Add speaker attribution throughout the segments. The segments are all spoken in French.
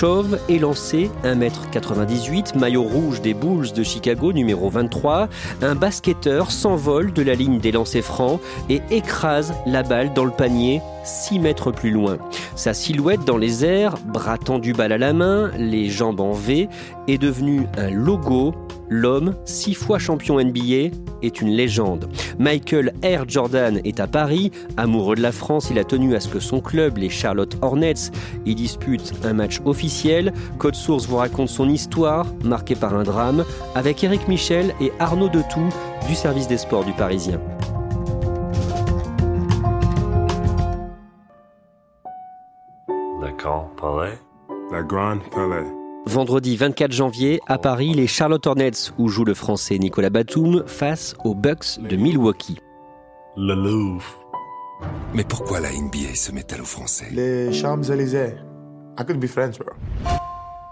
Speaker 1: Chauve est lancé 1m98, maillot rouge des Bulls de Chicago numéro 23. Un basketteur s'envole de la ligne des lancers francs et écrase la balle dans le panier 6 mètres plus loin. Sa silhouette dans les airs, bras tendu balle à la main, les jambes en V, est devenue un logo L'homme, six fois champion NBA, est une légende. Michael Air Jordan est à Paris. Amoureux de la France, il a tenu à ce que son club, les Charlotte Hornets, y dispute un match officiel. Code Source vous raconte son histoire, marquée par un drame, avec Eric Michel et Arnaud Detout du service des sports du Parisien.
Speaker 2: D'accord, Palais.
Speaker 3: La Grande Palais.
Speaker 1: Vendredi 24 janvier, à Paris, les Charlotte Hornets, où joue le français Nicolas Batum, face aux Bucks de Milwaukee.
Speaker 2: Le Louvre.
Speaker 3: Mais pourquoi la NBA se met-elle aux Français?
Speaker 4: Les Champs-Élysées. I could be French, bro.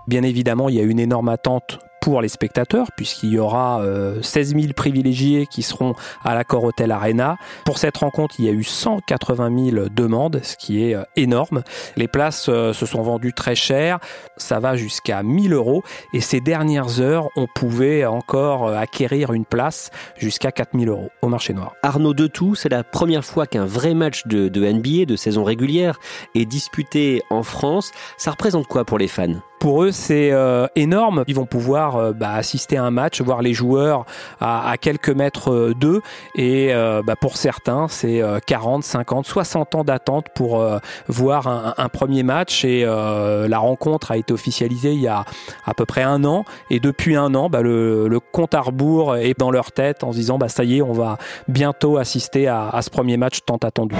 Speaker 5: Bien évidemment, il y a une énorme attente pour les spectateurs, puisqu'il y aura 16 000 privilégiés qui seront à l'accord Hotel Arena. Pour cette rencontre, il y a eu 180 000 demandes, ce qui est euh, énorme. Les places euh, se sont vendues très cher, ça va jusqu'à 1000 euros, et ces dernières heures, on pouvait encore euh, acquérir une place jusqu'à 4000 euros au marché noir.
Speaker 1: Arnaud Detout, c'est la première fois qu'un vrai match de NBA, de saison régulière, est disputé en France. Ça représente quoi pour les fans?
Speaker 5: Pour eux, c'est euh, énorme. Ils vont pouvoir euh, bah, assister à un match, voir les joueurs à, à quelques mètres euh, d'eux. Et euh, bah, pour certains, c'est 40, 50, 60 ans d'attente pour voir un, un, premier match. Et la rencontre a été officialisée il y a à peu près un an. Et depuis un an, bah, le, le, compte à rebours est dans leur tête en se disant, bah, ça y est, on va bientôt assister à, à ce premier match tant attendu.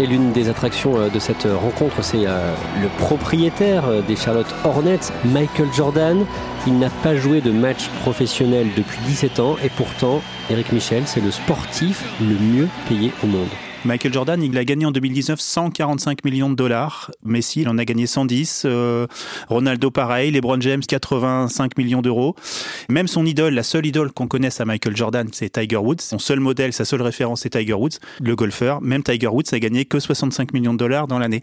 Speaker 1: Et l'une des attractions euh, de cette rencontre, c'est euh, le propriétaire euh, des Charlotte Hornets, Michael Jordan. Il n'a pas joué de match professionnel depuis 17 ans et pourtant, Eric Michel, c'est le sportif le mieux payé au monde.
Speaker 6: Michael Jordan, il a gagné en 2019 145 millions de dollars. Messi, il en a gagné 110. Euh, Ronaldo, pareil. LeBron James, 85 millions d'euros. Même son idole, la seule idole qu'on connaisse à Michael Jordan, c'est Tiger Woods. Son seul modèle, sa seule référence, c'est Tiger Woods, le golfeur. Même Tiger Woods a gagné que 65 millions de dollars dans l'année.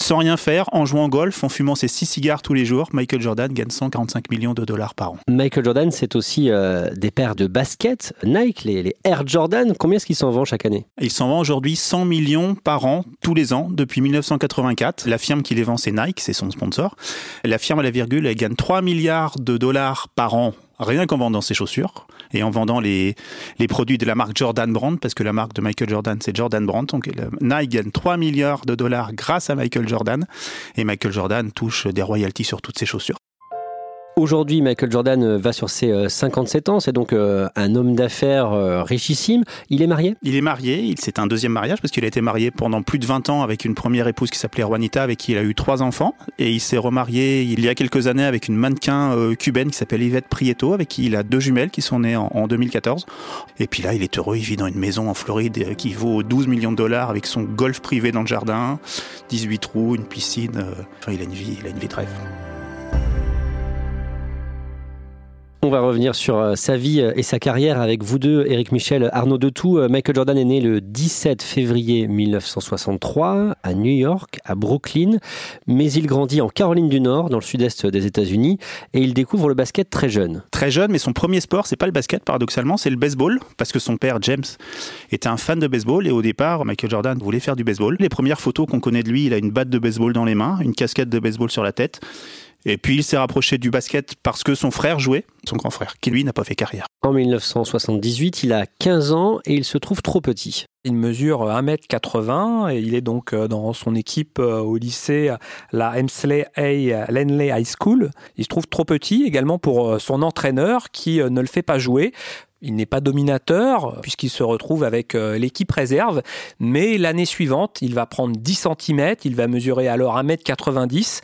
Speaker 6: Sans rien faire, en jouant au golf, en fumant ses 6 cigares tous les jours, Michael Jordan gagne 145 millions de dollars par an.
Speaker 1: Michael Jordan, c'est aussi euh, des paires de baskets Nike, les, les Air Jordan. Combien est-ce qu'ils s'en vendent chaque année?
Speaker 6: Il s'en vend aujourd'hui 100 millions par an, tous les ans, depuis 1984. La firme qui les vend, c'est Nike, c'est son sponsor. La firme à la virgule, elle gagne 3 milliards de dollars par an rien qu'en vendant ses chaussures et en vendant les, produits de la marque Jordan Brand, parce que la marque de Michael Jordan, c'est Jordan Brand. Donc Nike gagne 3 milliards de dollars grâce à Michael Jordan, et Michael Jordan touche des royalties sur toutes ses chaussures.
Speaker 1: Aujourd'hui, Michael Jordan va sur ses 57 ans, c'est donc un homme d'affaires richissime. Il est marié?
Speaker 6: Il est marié, c'est un deuxième mariage parce qu'il a été marié pendant plus de 20 ans avec une première épouse qui s'appelait Juanita, avec qui il a eu trois enfants. Et il s'est remarié il y a quelques années avec une mannequin cubaine qui s'appelle Yvette Prieto, avec qui il a deux jumelles qui sont nées en, en 2014. Et puis là, il est heureux, il vit dans une maison en Floride qui vaut 12 millions de dollars avec son golf privé dans le jardin, 18 trous, une piscine. Enfin, il a une vie, il a une vie de rêve.
Speaker 1: On va revenir sur euh, sa vie euh, et sa carrière avec vous deux, Eric Michel, Arnaud Detout. Euh, Michael Jordan est né le 17 février 1963 à New York, à Brooklyn, mais il grandit en Caroline du Nord, dans le sud-est des États-Unis, et il découvre le basket très jeune.
Speaker 6: Très jeune, mais son premier sport, c'est pas le basket, paradoxalement, c'est le baseball, parce que son père, James, était un fan de baseball, et au départ, Michael Jordan voulait faire du baseball. Les premières photos qu'on connaît de lui, il a une batte de baseball dans les mains, une casquette de baseball sur la tête. Et puis il s'est rapproché du basket parce que son frère jouait, son grand frère, qui lui n'a pas fait carrière.
Speaker 1: En 1978, il a 15 ans et il se trouve trop petit.
Speaker 5: Il mesure 1m80 et il est donc euh, dans son équipe euh, au lycée, la Hemsley A. Lenley High School. Il se trouve trop petit également pour euh, son entraîneur qui ne le fait pas jouer. Il n'est pas dominateur puisqu'il se retrouve avec l'équipe réserve, mais l'année suivante, il va prendre 10 cm, il va mesurer alors 1m90.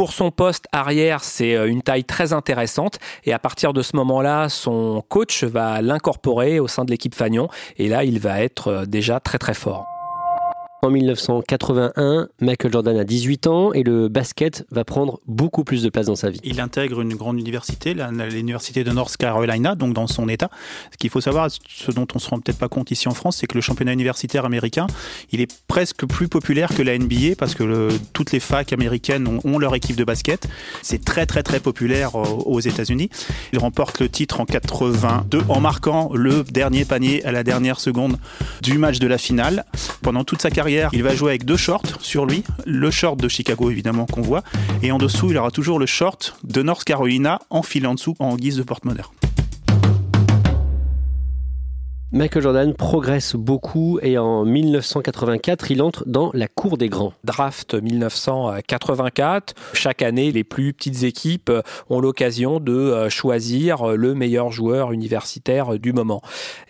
Speaker 5: Pour son poste arrière, c'est euh, une taille très intéressante et à partir de ce moment-là, son coach va l'incorporer au sein de l'équipe Fagnon et là, il va être euh, déjà très très fort.
Speaker 1: En 1981, Michael Jordan a 18 ans et le basket va prendre beaucoup plus de place dans sa vie.
Speaker 6: Il intègre une grande université, l'université de North Carolina, donc dans son état. Ce qu'il faut savoir, ce dont on se rend peut-être pas compte ici en France, c'est que le championnat universitaire américain, il est presque plus populaire que la NBA parce que toutes les facs américaines ont, leur équipe de basket. C'est très très très populaire euh, aux États-Unis. Il remporte le titre en 82 en marquant le dernier panier à la dernière seconde du match de la finale. Pendant toute sa carrière il va jouer avec deux shorts sur lui. Le short de Chicago, évidemment, qu'on voit. Et en dessous, il aura toujours le short de North Carolina enfilé en dessous en guise de porte-monnaie.
Speaker 1: Michael Jordan progresse beaucoup et en 1984, il entre dans la cour des grands.
Speaker 5: Draft 1984. Chaque année, les plus petites équipes ont l'occasion de euh, choisir le meilleur joueur universitaire du moment.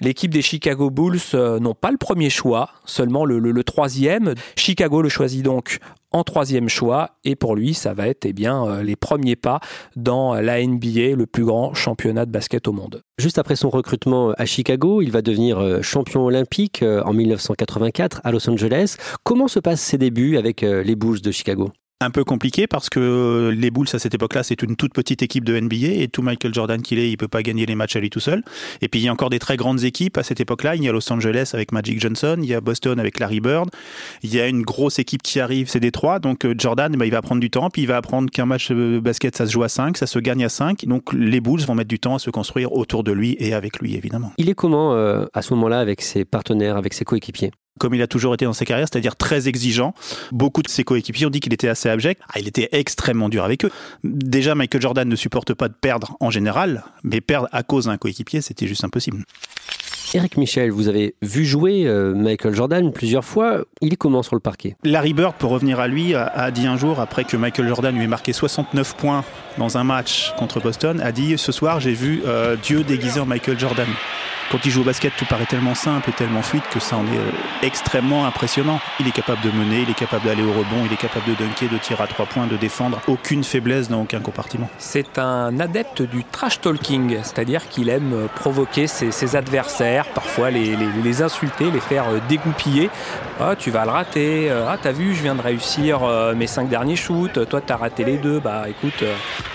Speaker 5: L'équipe des Chicago Bulls euh, n'ont pas le premier choix, seulement le, le troisième. Chicago le choisit donc en troisième choix et pour lui ça va être eh bien euh, les premiers pas dans la NBA, le plus grand championnat de basket au monde.
Speaker 1: Juste après son recrutement à Chicago, il va devenir euh, champion olympique euh, en 1984 à Los Angeles. Comment se passent ses débuts avec les Bulls de Chicago?
Speaker 6: Un peu compliqué parce que les Bulls à cette époque-là, c'est une toute petite équipe de NBA et tout Michael Jordan qu'il est, il peut pas gagner les matchs à lui tout seul. Et puis il y a encore des très grandes équipes à cette époque-là. Il y a Los Angeles avec Magic Johnson, il y a Boston avec Larry Bird, il y a une grosse équipe qui arrive, c'est Détroit. Donc euh, Jordan, bah, il va prendre du temps, puis il va apprendre qu'un match de basket, ça se joue à 5, ça se gagne à 5. Donc les Bulls vont mettre du temps à se construire autour de lui et avec lui, évidemment.
Speaker 1: Il est comment euh, à ce moment-là avec ses partenaires, avec ses coéquipiers?
Speaker 6: Comme il a toujours été dans sa carrière, c'est-à-dire très exigeant. Beaucoup de ses coéquipiers ont dit qu'il était assez abject. Ah, il était extrêmement dur avec eux. Déjà, Michael Jordan ne supporte pas de perdre en général, mais perdre à cause d'un coéquipier, c'était juste impossible.
Speaker 1: Eric Michel, vous avez vu jouer euh, Michael Jordan plusieurs fois. Il est comment sur le parquet?
Speaker 6: Larry Bird, pour revenir à lui, a dit un jour, après que Michael Jordan lui ait marqué 69 points dans un match contre Boston, a dit Ce soir, j'ai vu euh, Dieu déguisé en Michael Jordan quand il joue au basket, tout paraît tellement simple et tellement fluide que ça en est euh, extrêmement impressionnant. Il est capable de mener, il est capable d'aller au rebond, il est capable de dunker, de tirer à trois points, de défendre. Aucune faiblesse dans aucun compartiment.
Speaker 5: C'est un adepte du trash talking, c'est-à-dire qu'il aime euh, provoquer ses, adversaires, parfois les, insulter, les faire euh, dégoupiller. Ah, tu vas le rater. Ah, t'as vu, je viens de réussir mes cinq derniers shoots. Toi, t'as raté les deux. Bah, écoute,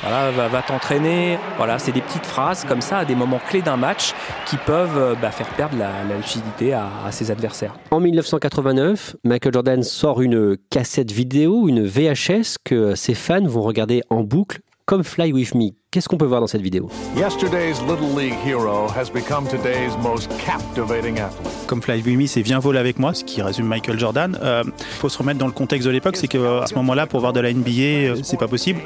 Speaker 5: voilà, va, t'entraîner. Voilà, c'est des petites phrases comme ça à des moments clés d'un match qui peuvent euh, bah, faire perdre la, lucidité à, ses adversaires.
Speaker 1: En 1989, Michael Jordan sort une cassette vidéo, une VHS que ses fans vont regarder en boucle comme Fly With Me. Qu'est-ce qu'on peut voir dans cette vidéo
Speaker 6: Comme Fly With Me, c'est Viens voler avec moi, ce qui résume Michael Jordan. Il euh, faut se remettre dans le contexte de l'époque, c'est qu'à ce moment-là, pour voir de la NBA, euh, c'est pas possible.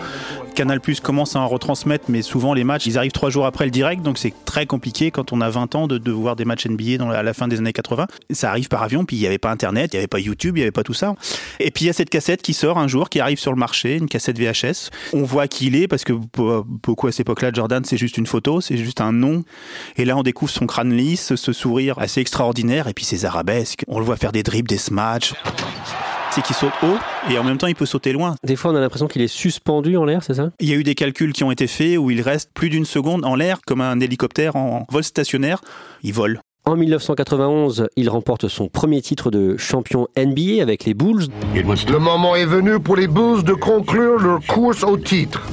Speaker 6: Canal Plus commence à en retransmettre, mais souvent les matchs, ils arrivent trois jours après le direct, donc c'est très compliqué quand on a 20 ans de, voir des matchs NBA dans, à la fin des années 80. Ça arrive par avion, puis il n'y avait pas Internet, il n'y avait pas YouTube, il n'y avait pas tout ça. Et puis il y a cette cassette qui sort un jour, qui arrive sur le marché, une cassette VHS. On voit qui il est, parce que beaucoup à cette époque-là, Jordan, c'est juste une photo, c'est juste un nom. Et là, on découvre son crâne lisse, ce sourire assez extraordinaire, et puis ses arabesques. On le voit faire des dribbles, des smash c'est qu'il saute haut et en même temps il peut sauter loin.
Speaker 1: Des fois on a l'impression qu'il est suspendu en l'air, c'est ça?
Speaker 6: Il y a eu des calculs qui ont été faits où il reste plus d'une seconde en l'air comme un hélicoptère en vol stationnaire. Il vole.
Speaker 1: En 1991, il remporte son premier titre de champion NBA avec les Bulls.
Speaker 7: Le moment est venu pour les Bulls de conclure leur course au titre.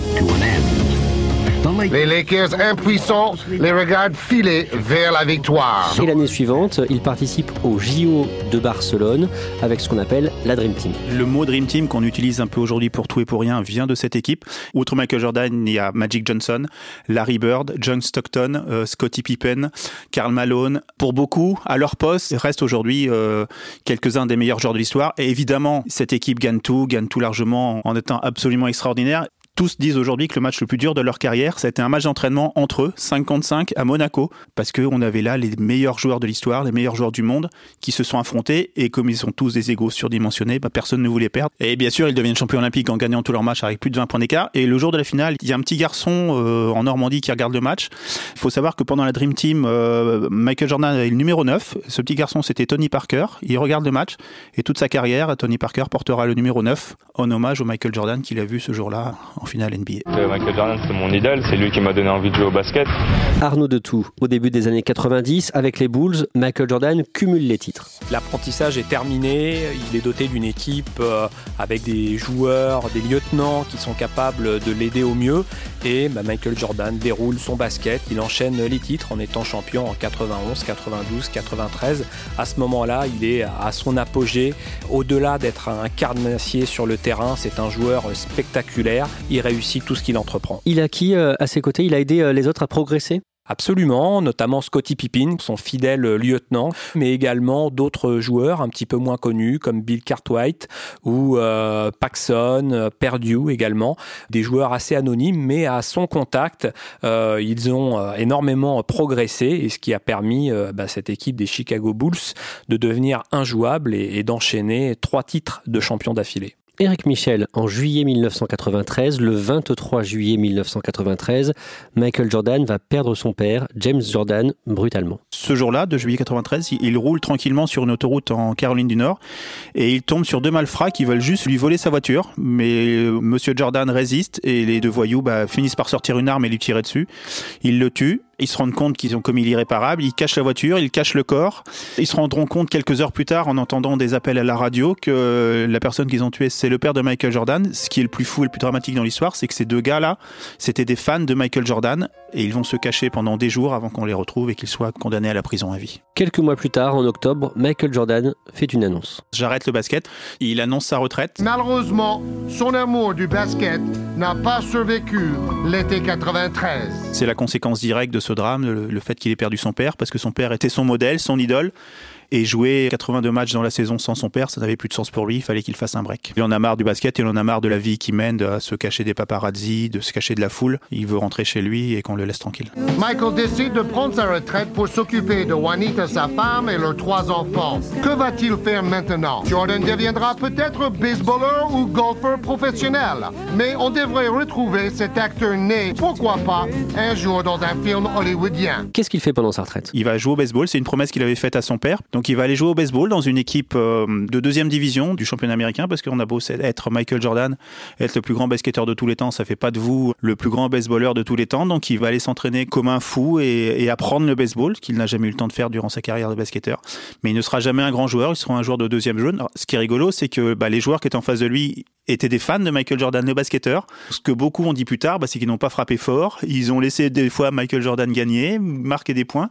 Speaker 7: Les Lakers impuissants les regardent filer vers la victoire.
Speaker 1: Et l'année suivante, il participe au JO de Barcelone avec ce qu'on appelle la Dream Team.
Speaker 6: Le mot Dream Team qu'on utilise un peu aujourd'hui pour tout et pour rien vient de cette équipe. Outre Michael Jordan, il y a Magic Johnson, Larry Bird, John Stockton, euh, Scottie Pippen, Karl Malone. Pour beaucoup, à leur poste, il reste aujourd'hui euh, quelques-uns des meilleurs joueurs de l'histoire. Et évidemment, cette équipe gagne tout, gagne tout largement en étant absolument extraordinaire tous disent aujourd'hui que le match le plus dur de leur carrière, été un match d'entraînement entre eux, 55 à Monaco, parce qu'on avait là les meilleurs joueurs de l'histoire, les meilleurs joueurs du monde, qui se sont affrontés, et comme ils sont tous des égaux surdimensionnés, bah, personne ne voulait perdre. Et bien sûr, ils deviennent champions olympiques en gagnant tous leurs matchs avec plus de 20 points d'écart. Et le jour de la finale, il y a un petit garçon euh, en Normandie qui regarde le match. Il faut savoir que pendant la Dream Team, euh, Michael Jordan est le numéro 9. Ce petit garçon, c'était Tony Parker. Il regarde le match, et toute sa carrière, Tony Parker portera le numéro 9 en hommage au Michael Jordan qu'il a vu ce jour-là finale NBA.
Speaker 8: Michael Jordan, c'est mon idole, c'est lui qui m'a donné envie de jouer au basket.
Speaker 1: Arnaud de Tout, au début des années 90, avec les Bulls, Michael Jordan cumule les titres.
Speaker 5: L'apprentissage est terminé, il est doté d'une équipe euh, avec des joueurs, des lieutenants qui sont capables de l'aider au mieux. Et bah, Michael Jordan déroule son basket, il enchaîne les titres en étant champion en 91, 92, 93. À ce moment-là, il est à son apogée. Au-delà d'être un carnassier sur le terrain, c'est un joueur spectaculaire. Il réussit tout ce qu'il entreprend.
Speaker 1: Il a qui euh, à ses côtés? Il a aidé euh, les autres à progresser?
Speaker 5: Absolument, notamment Scottie Pippen, son fidèle lieutenant, mais également d'autres joueurs un petit peu moins connus comme Bill Cartwright ou euh, Paxson, Perdue également, des joueurs assez anonymes, mais à son contact, euh, ils ont euh, énormément progressé et ce qui a permis euh, bah, cette équipe des Chicago Bulls de devenir injouable et, et d'enchaîner trois titres de champion d'affilée.
Speaker 1: Eric Michel, en juillet 1993, le 23 juillet 1993, Michael Jordan va perdre son père, James Jordan, brutalement.
Speaker 6: Ce jour-là, de juillet 93, il roule tranquillement sur une autoroute en Caroline du Nord et il tombe sur deux malfrats qui veulent juste lui voler sa voiture. Mais Monsieur Jordan résiste et les deux voyous bah, finissent par sortir une arme et lui tirer dessus. Ils le tuent ils se rendent compte qu'ils ont commis l'irréparable, ils cachent la voiture, ils cachent le corps. Ils se rendront compte quelques heures plus tard, en entendant des appels à la radio, que la personne qu'ils ont tuée, c'est le père de Michael Jordan. Ce qui est le plus fou et le plus dramatique dans l'histoire, c'est que ces deux gars-là, c'était des fans de Michael Jordan, et ils vont se cacher pendant des jours avant qu'on les retrouve et qu'ils soient condamnés à la prison à vie.
Speaker 1: Quelques mois plus tard, en octobre, Michael Jordan fait une annonce.
Speaker 6: J'arrête le basket. Il annonce sa retraite.
Speaker 7: Malheureusement, son amour du basket n'a pas survécu l'été 93.
Speaker 6: C'est la conséquence directe de ce drame, le, le fait qu'il ait perdu son père, parce que son père était son modèle, son idole. Et jouer 82 matchs dans la saison sans son père, ça n'avait plus de sens pour lui, il fallait qu'il fasse un break. Il en a marre du basket, il en a marre de la vie qu'il mène, de se cacher des paparazzi, de se cacher de la foule. Il veut rentrer chez lui et qu'on le laisse tranquille.
Speaker 7: Michael décide de prendre sa retraite pour s'occuper de Juanita, sa femme, et leurs trois enfants. Que va-t-il faire maintenant? Jordan deviendra peut-être baseballeur ou golfeur professionnel, mais on devrait retrouver cet acteur né, pourquoi pas, un jour dans un film hollywoodien.
Speaker 1: Qu'est-ce qu'il fait pendant sa retraite?
Speaker 6: Il va jouer au baseball, c'est une promesse qu'il avait faite à son père. Donc il va aller jouer au baseball dans une équipe euh, de deuxième division du championnat américain parce qu'on a beau être Michael Jordan, être le plus grand basketteur de tous les temps, ça fait pas de vous le plus grand baseballeur de tous les temps. Donc il va aller s'entraîner comme un fou et, apprendre le baseball, qu'il n'a jamais eu le temps de faire durant sa carrière de basketteur. Mais il ne sera jamais un grand joueur, il sera un joueur de deuxième. Alors, ce qui est rigolo, c'est que bah, les joueurs qui étaient en face de lui étaient des fans de Michael Jordan, le basketteur. Ce que beaucoup ont dit plus tard, bah, c'est qu'ils n'ont pas frappé fort. Ils ont laissé des fois Michael Jordan gagner, marquer des points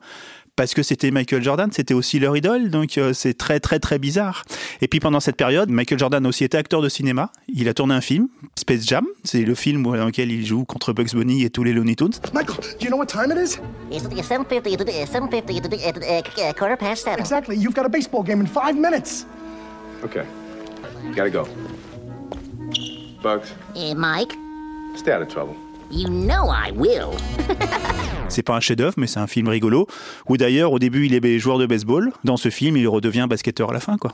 Speaker 6: parce que c'était Michael Jordan, c'était aussi leur idole, donc euh, c'est très très très bizarre. Et puis pendant cette période, Michael Jordan a aussi été acteur de cinéma. Il a tourné un film, Space Jam, c'est le film dans lequel il joue contre Bugs Bunny et tous les Looney Tunes.
Speaker 9: Michael, do you know what time it is?
Speaker 10: It's 7.50, 7.50, quarter past seven.
Speaker 9: Exactly. You've got a baseball game in five minutes.
Speaker 11: Okay. Gotta go. Bugs,
Speaker 10: Mike,
Speaker 11: stay out of trouble.
Speaker 10: You know I will.
Speaker 6: C'est pas un chef-d'œuvre, mais c'est un film rigolo. Où d'ailleurs, au début, il est joueur de baseball. Dans ce film, il redevient basketteur à la fin, quoi.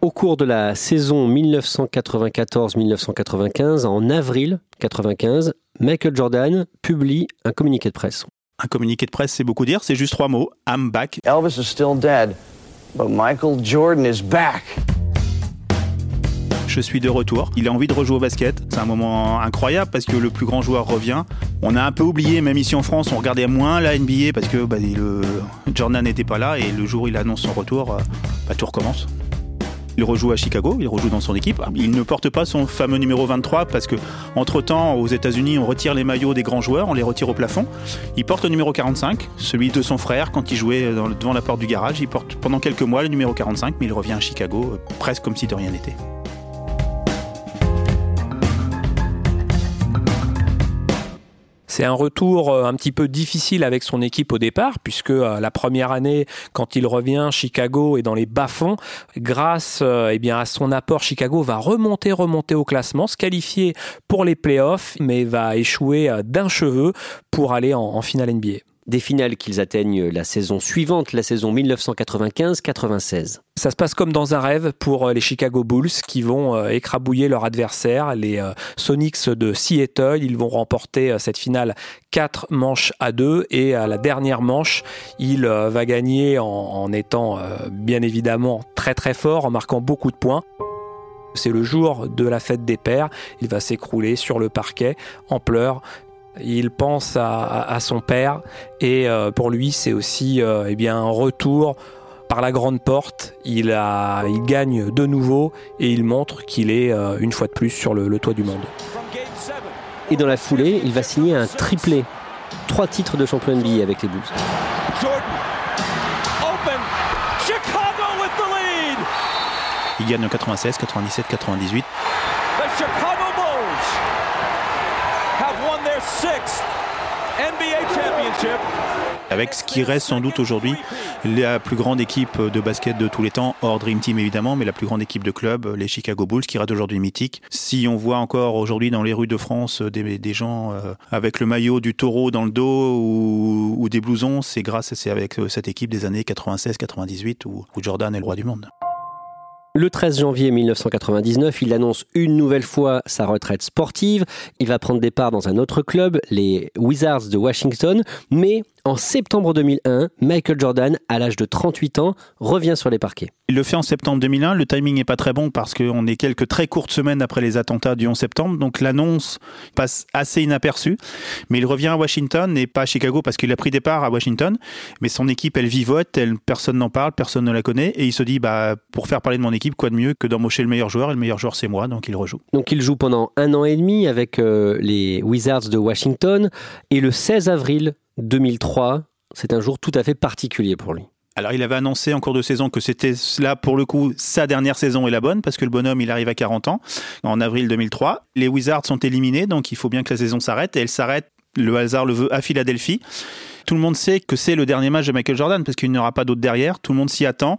Speaker 1: Au cours de la saison 1994-1995, en avril 95, Michael Jordan publie un communiqué de presse.
Speaker 6: Un communiqué de presse, c'est beaucoup dire. C'est juste trois mots. I'm back.
Speaker 12: Elvis is still dead, but Michael Jordan is back.
Speaker 6: Je suis de retour. Il a envie de rejouer au basket. C'est un moment incroyable parce que le plus grand joueur revient. On a un peu oublié, même ici en France, on regardait moins la NBA parce que bah, Jordan n'était pas là et le jour où il annonce son retour, euh, bah, tout recommence. Il rejoue à Chicago, il rejoue dans son équipe. Il ne porte pas son fameux numéro 23 parce que entre temps aux États-Unis on retire les maillots des grands joueurs, on les retire au plafond. Il porte le numéro 45, celui de son frère quand il jouait devant la porte du garage. Il porte pendant quelques mois le numéro 45, mais il revient à Chicago euh, presque comme si de rien n'était.
Speaker 5: C'est un retour euh, un petit peu difficile avec son équipe au départ, puisque euh, la première année, quand il revient, Chicago est dans les bas-fonds. Grâce euh, eh bien, à son apport, Chicago va remonter, remonter au classement, se qualifier pour les playoffs, mais va échouer d'un cheveu pour aller en finale NBA.
Speaker 1: Des finales qu'ils atteignent la saison suivante, la saison 1995-96.
Speaker 5: Ça se passe comme dans un rêve pour euh, les Chicago Bulls qui vont euh, écrabouiller leur adversaire, les euh, Sonics de Seattle. Ils vont remporter cette finale 4 manches à 2 et à la dernière manche, il va gagner en, en étant bien évidemment très très fort, en marquant beaucoup de points. C'est le jour de la fête des pères. Il va s'écrouler sur le parquet en pleurs. Il pense à, à- à son père et euh, pour lui c'est aussi euh, eh bien un retour par la grande porte. Il, a, il gagne de nouveau et il montre qu'il est euh, une fois de plus sur le, le toit du monde.
Speaker 1: Et dans la foulée, il va signer un triplé. Trois titres de champion NBA avec les Bulls.
Speaker 13: Jordan. Open. Chicago with the lead.
Speaker 6: Il gagne en 96, 97, 98.
Speaker 13: The Chicago Bulls have won their sixth NBA championship.
Speaker 6: Avec ce qui reste sans doute aujourd'hui la plus grande équipe de basket de tous les temps, hors Dream Team évidemment, mais la plus grande équipe de club, les Chicago Bulls, qui reste aujourd'hui mythique. Si on voit encore aujourd'hui dans les rues de France des, des gens euh, avec le maillot du taureau dans le dos ou, ou des blousons, c'est grâce c'est avec euh, cette équipe des années 96-98 où, où Jordan est le roi du monde.
Speaker 1: Le 13 janvier 1999, il annonce une nouvelle fois sa retraite sportive. Il va prendre départ dans un autre club, les Wizards de Washington. Mais en septembre 2001, Michael Jordan, à l'âge de 38 ans, revient sur les parquets.
Speaker 6: Il le fait en septembre 2001. Le timing n'est pas très bon parce qu'on est quelques très courtes semaines après les attentats du 11 septembre. Donc l'annonce passe assez inaperçue. Mais il revient à Washington et pas à Chicago parce qu'il a pris départ à Washington. Mais son équipe, elle vivote, elle, personne n'en parle, personne ne la connaît. Et il se dit, bah, pour faire parler de mon équipe, quoi de mieux que d'embaucher le meilleur joueur Et le meilleur joueur, c'est moi. Donc il rejoue.
Speaker 1: Donc il joue pendant un an et demi avec euh, les Wizards de Washington. Et le 16 avril 2003, c'est un jour tout à fait particulier pour lui.
Speaker 6: Alors il avait annoncé en cours de saison que c'était là pour le coup sa dernière saison et la bonne parce que le bonhomme il arrive à 40 ans en avril 2003. Les Wizards sont éliminés donc il faut bien que la saison s'arrête et elle s'arrête, le hasard le veut, à Philadelphie. Tout le monde sait que c'est le dernier match de Michael Jordan parce qu'il n'y aura pas d'autre derrière. Tout le monde s'y attend.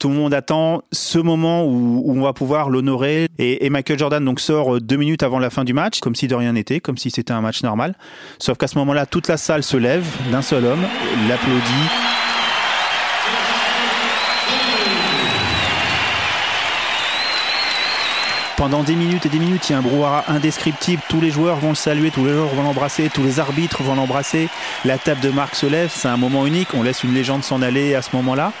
Speaker 6: Tout le monde attend ce moment où, on va pouvoir l'honorer. Et, et Michael Jordan donc sort deux minutes avant la fin du match, comme si de rien n'était, comme si c'était un match normal. Sauf qu'à ce moment-là, toute la salle se lève d'un seul homme, l'applaudit. Pendant des minutes et des minutes, il y a un brouhaha indescriptible. Tous les joueurs vont le saluer, tous les joueurs vont l'embrasser, tous les arbitres vont l'embrasser. La table de marque se lève, c'est un moment unique. On laisse une légende s'en aller à ce moment-là.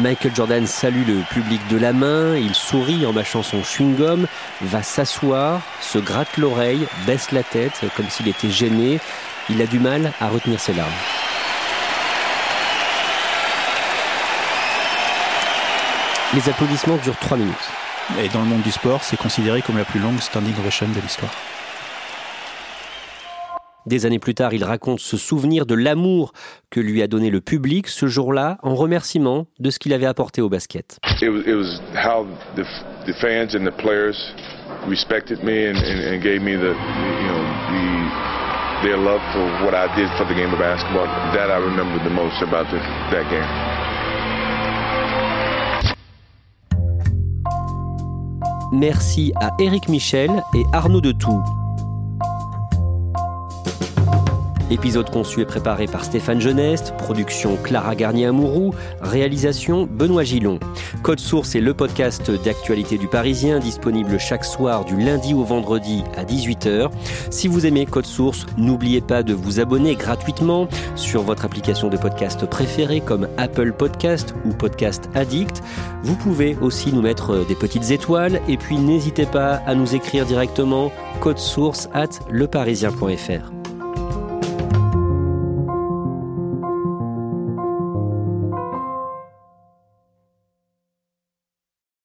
Speaker 1: Michael Jordan salue le public de la main, il sourit en mâchant son chewing-gum, va s'asseoir, se gratte l'oreille, baisse la tête comme s'il était gêné. Il a du mal à retenir ses larmes. Les applaudissements durent trois minutes.
Speaker 6: Et dans le monde du sport, c'est considéré comme la plus longue standing ovation de l'histoire.
Speaker 1: Des années plus tard, il raconte ce souvenir de l'amour que lui a donné le public ce jour-là en remerciement de ce qu'il avait apporté au basket.
Speaker 11: It was, it was how the, the fans and the players respected me and, and, and gave me the, you know, the, their love for what I did for the game of basketball. That I remember the most about the, that game.
Speaker 1: Merci à Éric Michel et Arnaud Detout. Épisode conçu et préparé par Stéphane Geneste, production Clara Garnier-Amouroux, réalisation Benoît Gillon. Code Source est le podcast d'actualité du Parisien, disponible chaque soir du lundi au vendredi à 18h. Si vous aimez Code Source, n'oubliez pas de vous abonner gratuitement sur votre application de podcast préférée comme Apple Podcast ou Podcast Addict. Vous pouvez aussi nous mettre des petites étoiles et puis n'hésitez pas à nous écrire directement code source at leparisien.fr.